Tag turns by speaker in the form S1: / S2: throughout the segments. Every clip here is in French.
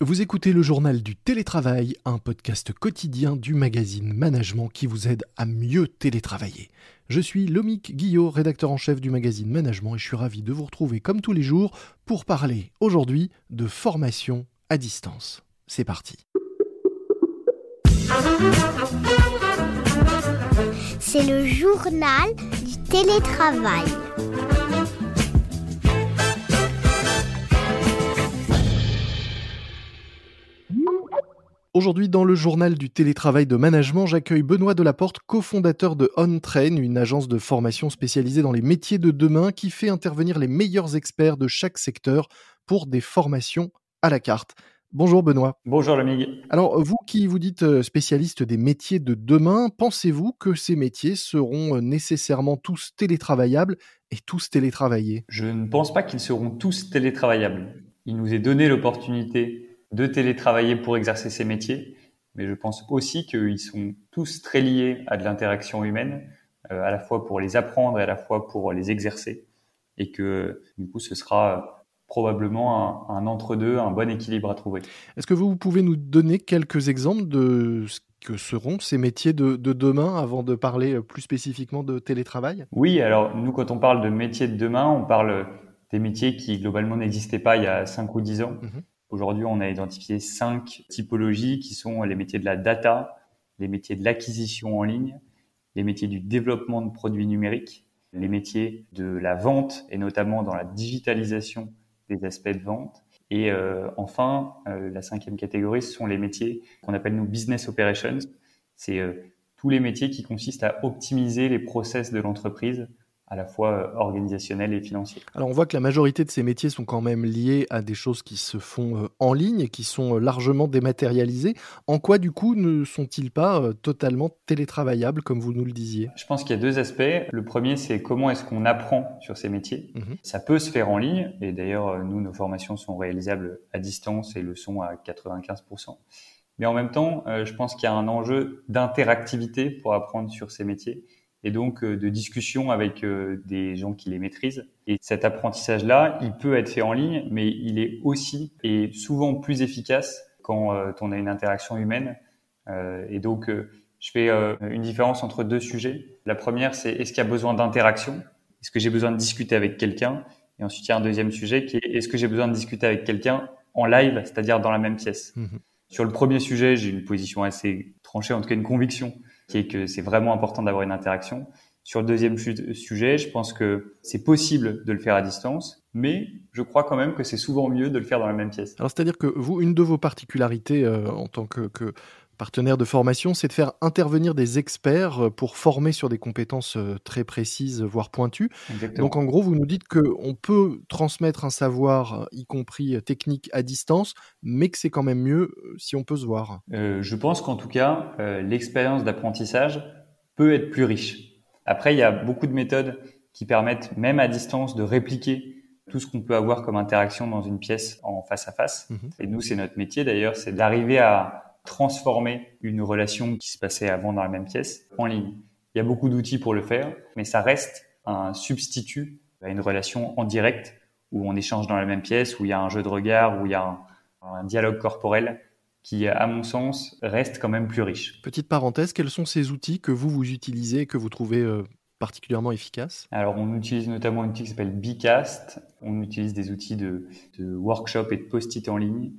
S1: Vous écoutez le journal du télétravail, un podcast quotidien du magazine Management qui vous aide à mieux télétravailler. Je suis Lomique Guillot, rédacteur en chef du magazine Management et je suis ravi de vous retrouver comme tous les jours pour parler aujourd'hui de formation à distance. C'est parti.
S2: C'est le journal du télétravail.
S1: Aujourd'hui, dans le journal du télétravail de management, j'accueille Benoît Delaporte, cofondateur de OnTrain, une agence de formation spécialisée dans les métiers de demain qui fait intervenir les meilleurs experts de chaque secteur pour des formations à la carte. Bonjour Benoît.
S3: Bonjour Lamig.
S1: Alors vous qui vous dites euh, spécialiste des métiers de demain, pensez-vous que ces métiers seront euh, nécessairement tous télétravaillables et tous télétravaillés?
S3: Je ne pense pas qu'ils seront tous télétravaillables. Il nous est donné l'opportunité de télétravailler pour exercer ces métiers, mais je pense aussi qu'ils sont tous très liés à de l'interaction humaine, euh, à la fois pour les apprendre et à la fois pour les exercer, et que du coup ce sera probablement un, entre-deux, un bon équilibre à trouver.
S1: Est-ce que vous pouvez nous donner quelques exemples de ce que seront ces métiers de, de, demain avant de parler plus spécifiquement de télétravail?
S3: Oui, alors nous quand on parle de métiers de demain, on parle des métiers qui globalement n'existaient pas il y a 5 ou 10 ans. Mmh Aujourd'hui, on a identifié cinq typologies qui sont les métiers de la data, les métiers de l'acquisition en ligne, les métiers du développement de produits numériques, les métiers de la vente et notamment dans la digitalisation des aspects de vente. Et euh, enfin, euh, la cinquième catégorie, ce sont les métiers qu'on appelle nous business operations. C'est euh, tous les métiers qui consistent à optimiser les process de l'entreprise à la fois euh, organisationnel et financier.
S1: Alors on voit que la majorité de ces métiers sont quand même liés à des choses qui se font euh, en ligne et qui sont euh, largement dématérialisées. En quoi du coup ne sont-ils pas totalement télétravaillables comme vous nous le disiez?
S3: Je pense qu'il y a deux aspects. Le premier c'est comment est-ce qu'on apprend sur ces métiers. Mmh Ça peut se faire en ligne et d'ailleurs nous nos formations sont réalisables à distance et le sont à 95%. Mais en même temps, je pense qu'il y a un enjeu d'interactivité pour apprendre sur ces métiers et donc euh, de discussion avec euh, des gens qui les maîtrisent. Et cet apprentissage-là, il peut être fait en ligne, mais il est aussi et souvent plus efficace quand euh, on a une interaction humaine. et donc, je fais une différence entre deux sujets. La première, c'est est-ce qu'il y a besoin d'interaction? Est-ce que j'ai besoin de discuter avec quelqu'un? Et ensuite, il y a un deuxième sujet qui est est-ce que j'ai besoin de discuter avec quelqu'un en live, c'est-à-dire dans la même pièce? Mmh Sur le premier sujet, j'ai une position assez tranchée, en tout cas une conviction qui est que c'est vraiment important d'avoir une interaction. Sur le deuxième sujet, je pense que c'est possible de le faire à distance, mais je crois quand même que c'est souvent mieux de le faire dans la même pièce.
S1: Alors c'est-à-dire que vous, une de vos particularités euh, en tant que, que partenaire de formation, c'est de faire intervenir des experts euh, pour former sur des compétences euh, très précises, voire pointues. Donc en gros, vous nous dites qu'on peut transmettre un savoir, euh, y compris technique, à distance, mais que c'est quand même mieux si on peut se voir.
S3: je pense qu'en tout cas, l'expérience d'apprentissage peut être plus riche. Après, il y a beaucoup de méthodes qui permettent, même à distance, de répliquer tout ce qu'on peut avoir comme interaction dans une pièce en face à face. Mmh Et nous, c'est notre métier d'ailleurs, c'est d'arriver à transformer une relation qui se passait avant dans la même pièce en ligne. Il y a beaucoup d'outils pour le faire, mais ça reste un substitut à une relation en direct où on échange dans la même pièce, où il y a un jeu de regard, où il y a un, dialogue corporel qui, à mon sens, reste quand même plus riche.
S1: Petite parenthèse, quels sont ces outils que vous, vous utilisez et que vous trouvez euh, particulièrement efficaces?
S3: Alors, on utilise notamment un outil qui s'appelle Bcast. On utilise des outils de, de workshop et de post-it en ligne.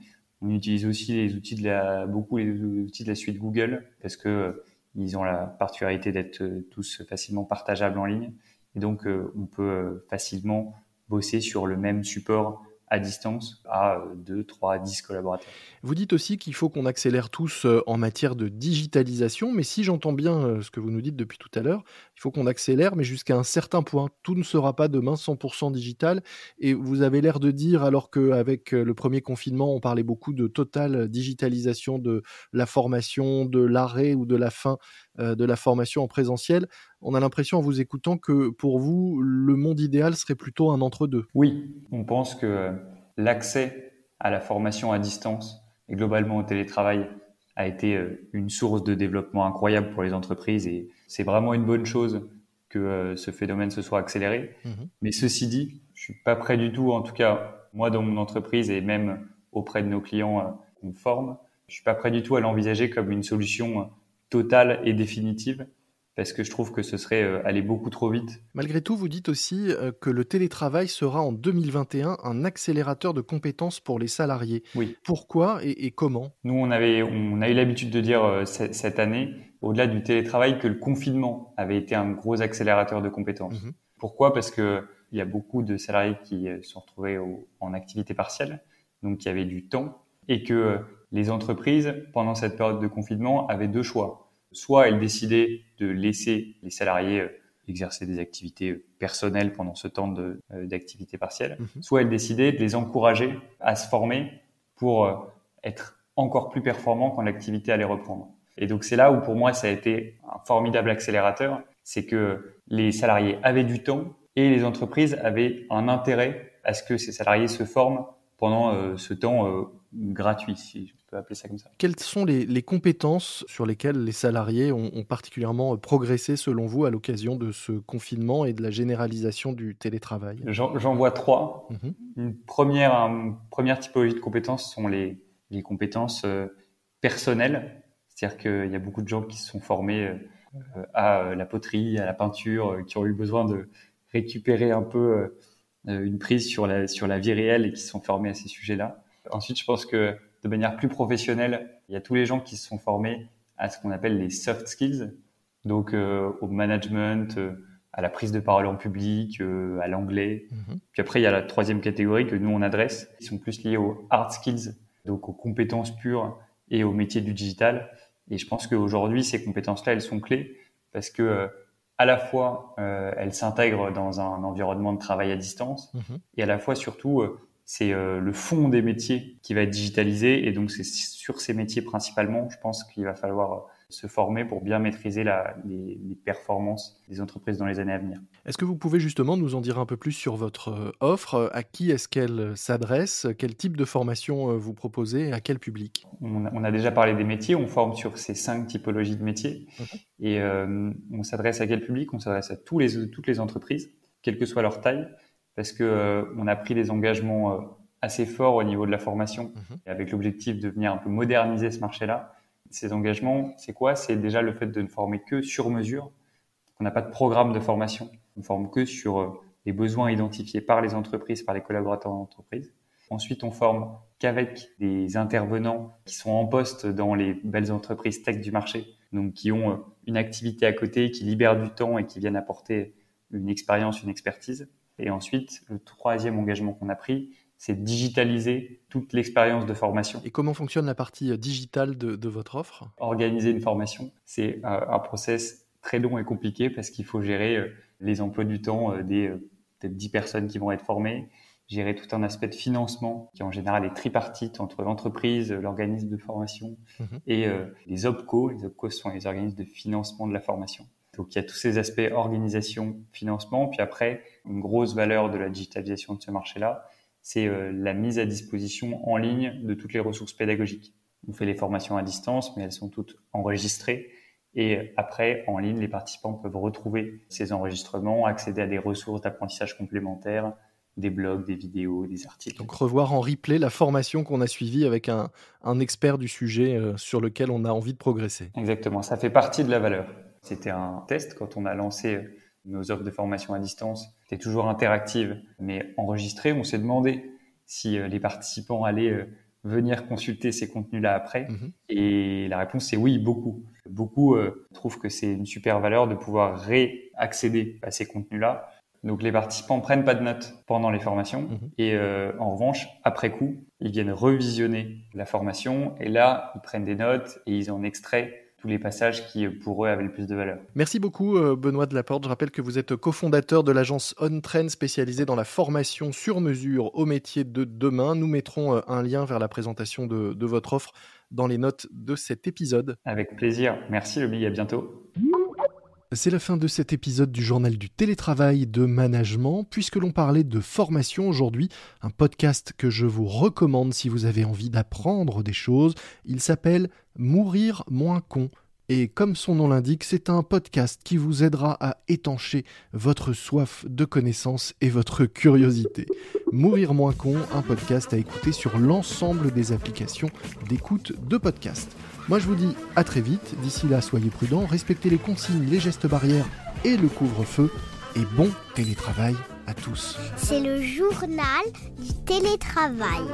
S3: On utilise aussi les outils de la, beaucoup les outils de la suite Google parce que euh, ils ont la particularité d'être euh, tous facilement partageables en ligne. Et donc, euh, on peut facilement bosser sur le même support à distance à 2, 3, 10 collaborateurs.
S1: Vous dites aussi qu'il faut qu'on accélère tous euh, en matière de digitalisation, mais si j'entends bien euh, ce que vous nous dites depuis tout à l'heure, il faut qu'on accélère, mais jusqu'à un certain point. Tout ne sera pas demain 100% digital. Et vous avez l'air de dire, alors qu'avec euh, le premier confinement, on parlait beaucoup de totale digitalisation de la formation, de l'arrêt ou de la fin de la formation en présentiel, on a l'impression en vous écoutant que pour vous, le monde idéal serait plutôt un entre-deux.
S3: Oui, on pense que l'accès à la formation à distance et globalement au télétravail a été euh, une source de développement incroyable pour les entreprises et c'est vraiment une bonne chose que euh, ce phénomène se soit accéléré. Mmh Mais ceci dit, je suis pas prêt du tout, en tout cas moi dans mon entreprise et même auprès de nos clients, euh, on forme. Je suis pas prêt du tout à l'envisager comme une solution totale et définitive parce que je trouve que ce serait euh, aller beaucoup trop vite.
S1: Malgré tout, vous dites aussi euh, que le télétravail sera en 2021 un accélérateur de compétences pour les salariés.
S3: Oui.
S1: Pourquoi et, comment?
S3: Nous, on, avait, on a eu l'habitude de dire euh, cette année, au-delà du télétravail, que le confinement avait été un gros accélérateur de compétences. Mhm. Pourquoi? Parce que il y a beaucoup de salariés qui se sont retrouvés en activité partielle, donc qui avaient du temps, et que les entreprises, pendant cette période de confinement, avaient deux choix soit elle décidait de laisser les salariés euh, exercer des activités euh, personnelles pendant ce temps euh, d'activité partielle, mhm. soit elle décidait de les encourager à se former pour être encore plus performants quand l'activité allait reprendre. Et donc c'est là où pour moi ça a été un formidable accélérateur, c'est que les salariés avaient du temps et les entreprises avaient un intérêt à ce que ces salariés se forment pendant ce temps gratuit, si appeler ça comme ça.
S1: Quelles sont les, compétences sur lesquelles les salariés ont, particulièrement progressé selon vous à l'occasion de ce confinement et de la généralisation du télétravail?
S3: J'en vois trois. Mhm. Une première, première typologie de compétences sont les, compétences euh, personnelles. C'est-à-dire qu'il y a beaucoup de gens qui se sont formés euh, à euh, la poterie, à la peinture, qui ont eu besoin de récupérer un peu une prise sur la, sur la vie réelle et qui se sont formés à ces sujets-là. Ensuite, je pense que de manière plus professionnelle, il y a tous les gens qui se sont formés à ce qu'on appelle les soft skills, donc euh, au management, euh, à la prise de parole en public, euh, à l'anglais. Mhm. Puis après, il y a la troisième catégorie que nous on adresse, qui sont plus liés aux hard skills, donc aux compétences pures et au métier du digital. Et je pense qu'aujourd'hui, ces compétences-là, elles sont clés parce que à la fois, elles s'intègrent dans un environnement de travail à distance mhm. et à la fois, surtout, c'est euh, le fond des métiers qui va être digitalisé et donc c'est sur ces métiers principalement, je pense qu'il va falloir euh, se former pour bien maîtriser la, les, performances des entreprises dans les années à venir.
S1: Est-ce que vous pouvez justement nous en dire un peu plus sur votre euh, offre? À qui est-ce qu'elle s'adresse? Quel type de formation vous proposez? À quel public?
S3: On a, déjà parlé des métiers, on forme sur ces cinq typologies de métiers. Et on s'adresse à quel public? On s'adresse à tous les, toutes les entreprises, quelle que soit leur taille parce que euh, on a pris des engagements euh, assez forts au niveau de la formation, mhm. avec l'objectif de venir un peu moderniser ce marché-là. Ces engagements, c'est quoi? C'est déjà le fait de ne former que sur mesure. On n'a pas de programme de formation. On ne forme que sur euh, les besoins identifiés par les entreprises, par les collaborateurs d'entreprise. Ensuite, on forme qu'avec des intervenants qui sont en poste dans les belles entreprises tech du marché, donc qui ont une activité à côté, qui libèrent du temps et qui viennent apporter une expérience, une expertise. Et ensuite, le troisième engagement qu'on a pris, c'est digitaliser toute l'expérience de formation.
S1: Et comment fonctionne la partie euh, digitale de, votre offre?
S3: Organiser une formation, c'est euh, un process très long et compliqué parce qu'il faut gérer euh, les emplois du temps des peut-être 10 personnes qui vont être formées, gérer tout un aspect de financement qui en général est tripartite entre l'entreprise, l'organisme de formation mhm. et les OPCO. Les OPCO sont les organismes de financement de la formation. Donc il y a tous ces aspects organisation, financement, puis après une grosse valeur de la digitalisation de ce marché-là, c'est euh, la mise à disposition en ligne de toutes les ressources pédagogiques. On fait les formations à distance, mais elles sont toutes enregistrées. Et après, en ligne, les participants peuvent retrouver ces enregistrements, accéder à des ressources d'apprentissage complémentaires, des blogs, des vidéos, des articles.
S1: Donc revoir en replay la formation qu'on a suivie avec un, expert du sujet euh, sur lequel on a envie de progresser.
S3: Exactement, ça fait partie de la valeur. C'était un test quand on a lancé nos offres de formation à distance. C'était toujours interactive, mais enregistrée. On s'est demandé si euh, les participants allaient euh, venir consulter ces contenus-là après. Mhm. Et la réponse c'est oui, beaucoup. Beaucoup euh, trouvent que c'est une super valeur de pouvoir réaccéder à ces contenus-là. Donc les participants prennent pas de notes pendant les formations mhm. et en revanche, après coup, ils viennent revisionner la formation et là, ils prennent des notes et ils en extraient les passages qui, pour eux, avaient le plus de valeur.
S1: Merci beaucoup, euh, Benoît Delaporte. Je rappelle que vous êtes cofondateur de l'agence OnTrend spécialisée dans la formation sur mesure au métier de demain. Nous mettrons euh, un lien vers la présentation de, votre offre dans les notes de cet épisode.
S3: Avec plaisir. Merci, Lobby. À bientôt.
S1: C'est la fin de cet épisode du journal du télétravail de management, puisque l'on parlait de formation aujourd'hui, un podcast que je vous recommande si vous avez envie d'apprendre des choses. Il s'appelle Mourir moins con Et comme son nom l'indique, c'est un podcast qui vous aidera à étancher votre soif de connaissances et votre curiosité. Mourir moins con, un podcast à écouter sur l'ensemble des applications d'écoute de podcast. Moi je vous dis à très vite, d'ici là soyez prudents, respectez les consignes, les gestes barrières et le couvre-feu, et bon télétravail à tous.
S2: C'est le journal du télétravail.